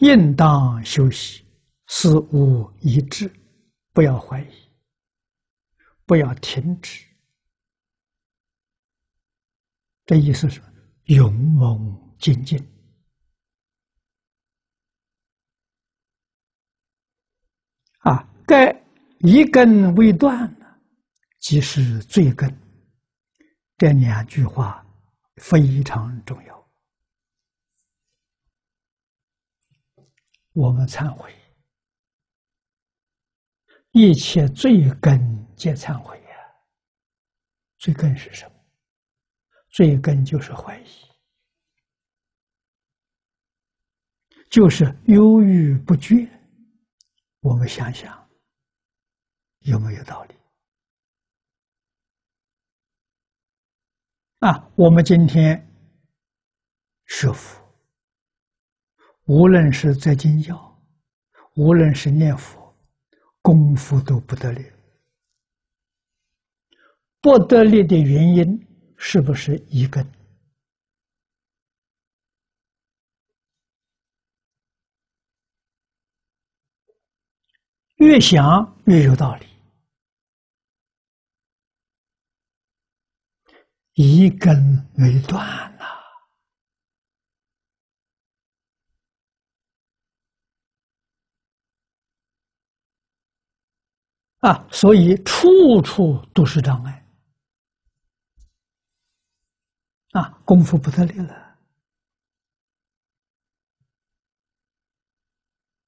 应当休息，事无一致，不要怀疑，不要停止。这意思是勇猛精进啊！该一根未断即是罪根。这两句话非常重要。我们忏悔，一切罪根皆忏悔呀。罪根是什么？罪根就是怀疑，就是犹豫不决。我们想想，有没有道理？啊，我们今天学佛，无论是在经教，无论是念佛，功夫都不得力。不得力的原因。是不是一根？越想越有道理，一根没断呐！啊所以处处都是障碍。啊，功夫不得力了。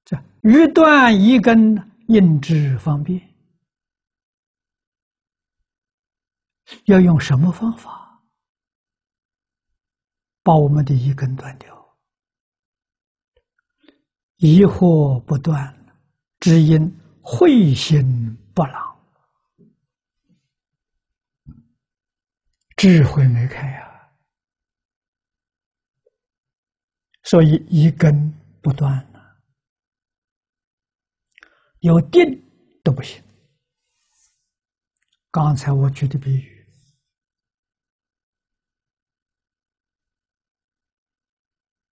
这欲断一根，应之方便。要用什么方法把我们的一根断掉？疑惑不断，只因慧心不朗，智慧没开呀。所以一根不断了，有定都不行。刚才我举的比喻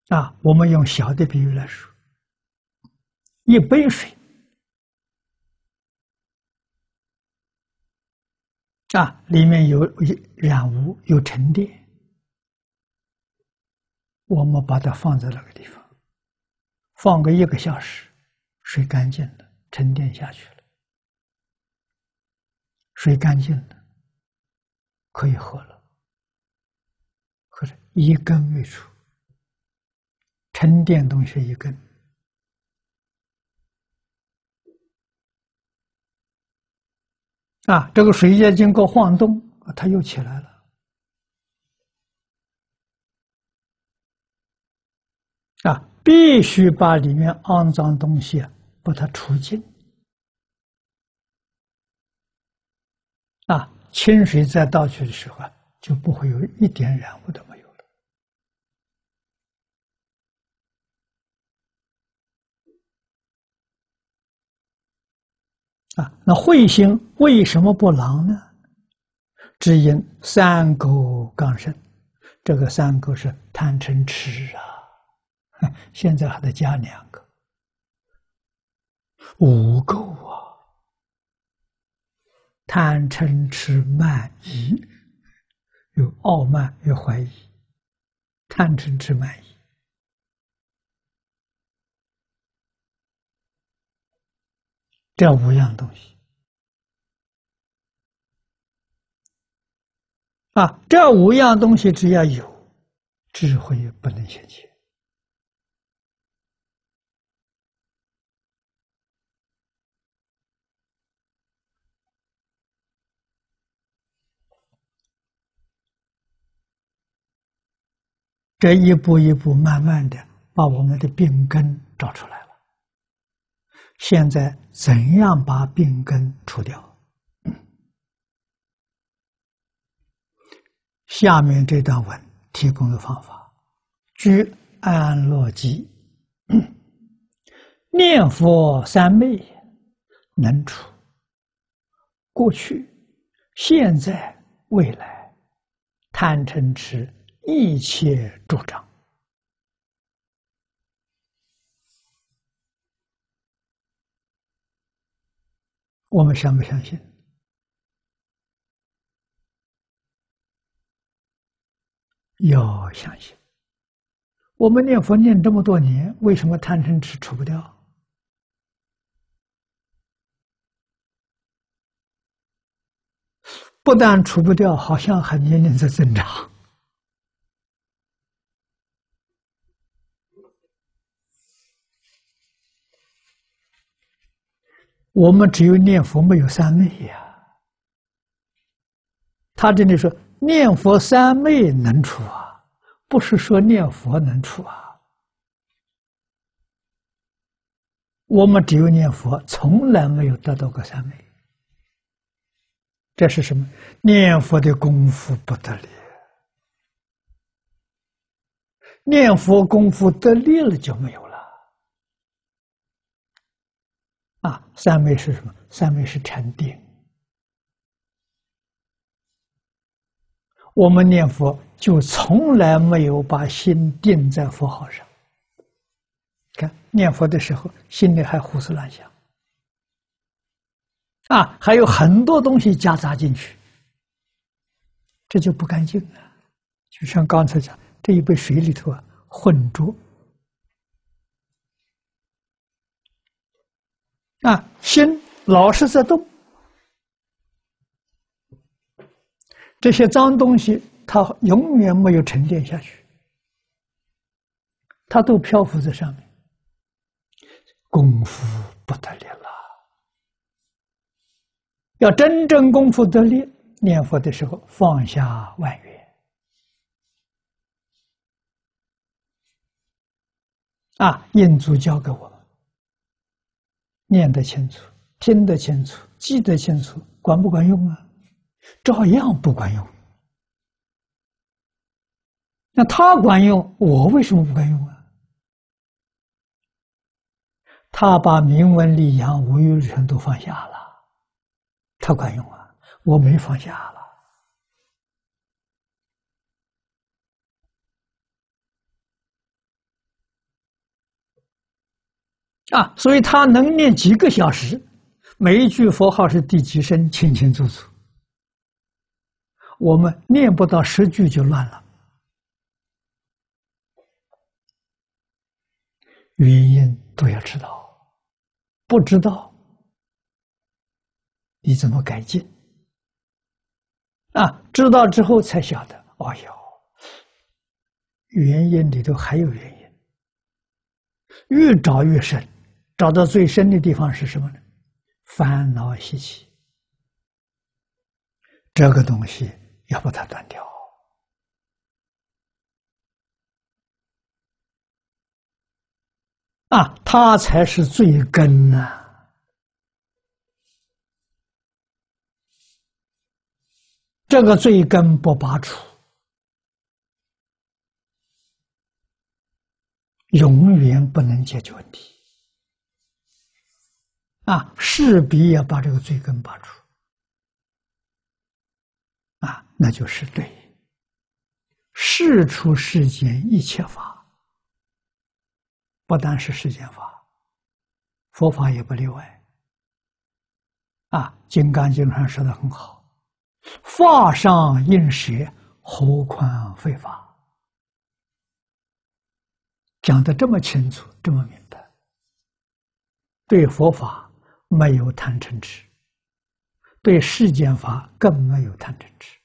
啊，我们用小的比喻来说，一杯水啊，里面有染污，有沉淀。我们把它放在那个地方，放个一个小时，水干净了，沉淀下去了，水干净了，可以喝了。可是，一根未出，沉淀东西一根，啊，这个水液经过晃动，它又起来了。啊，必须把里面肮脏东西把它除尽。啊，清水再倒去的时候啊，就不会有一点染污都没有了。啊，那慧心为什么不狼呢？只因三垢刚生，这个三垢是贪嗔痴啊。现在还得加两个，五垢啊！贪嗔痴慢疑，有傲慢，有怀疑，贪嗔痴慢疑这五样东西啊，这五样东西只要有智慧，不能显现。这一步一步，慢慢的把我们的病根找出来。现在怎样把病根除掉？下面这段文提供的方法：居安乐基，念佛三昧，能除过去、现在、未来贪嗔痴。一切助长我们相不相信？要相信。我们念佛念这么多年，为什么贪嗔痴除不掉？不但除不掉，好像还年年在增长。我们只有念佛，没有三昧呀。他这里说念佛三昧能除啊，不是说念佛能除啊。我们只有念佛，从来没有得到过三昧。这是什么？念佛的功夫不得力，念佛功夫得力了就没有了。啊，三昧是什么？三昧是禅定。我们念佛就从来没有把心定在佛号上。看念佛的时候，心里还胡思乱想，啊，还有很多东西夹杂进去，这就不干净了。就像刚才讲，这一杯水里头啊，混浊。啊，心老是在动，这些脏东西它永远没有沉淀下去，它都漂浮在上面，功夫不得力了。要真正功夫得力，念佛的时候放下万缘，啊，印祖教给我们。念得清楚，听得清楚，记得清楚，管不管用啊？照样不管用。那他管用，我为什么不管用啊？他把名闻利养、无欲尘都放下了，他管用啊？我没放下了。啊，所以他能念几个小时，每一句佛号是第几声，清清楚楚。我们念不到十句就乱了，原因都要知道，不知道你怎么改进？啊，知道之后才晓得，哦哟，原因里头还有原因，越找越深。找到最深的地方是什么呢？烦恼习气，这个东西要把它断掉啊，它才是最根呐。这个最根不拔除，永远不能解决问题。啊，势必要把这个罪根拔除，啊，那就是对事出世间一切法，不单是世间法，佛法也不例外。啊，《金刚经》上说的很好：“法上应舍，何况非法？”讲的这么清楚，这么明白，对佛法。没有贪嗔痴，对世间法更没有贪嗔痴。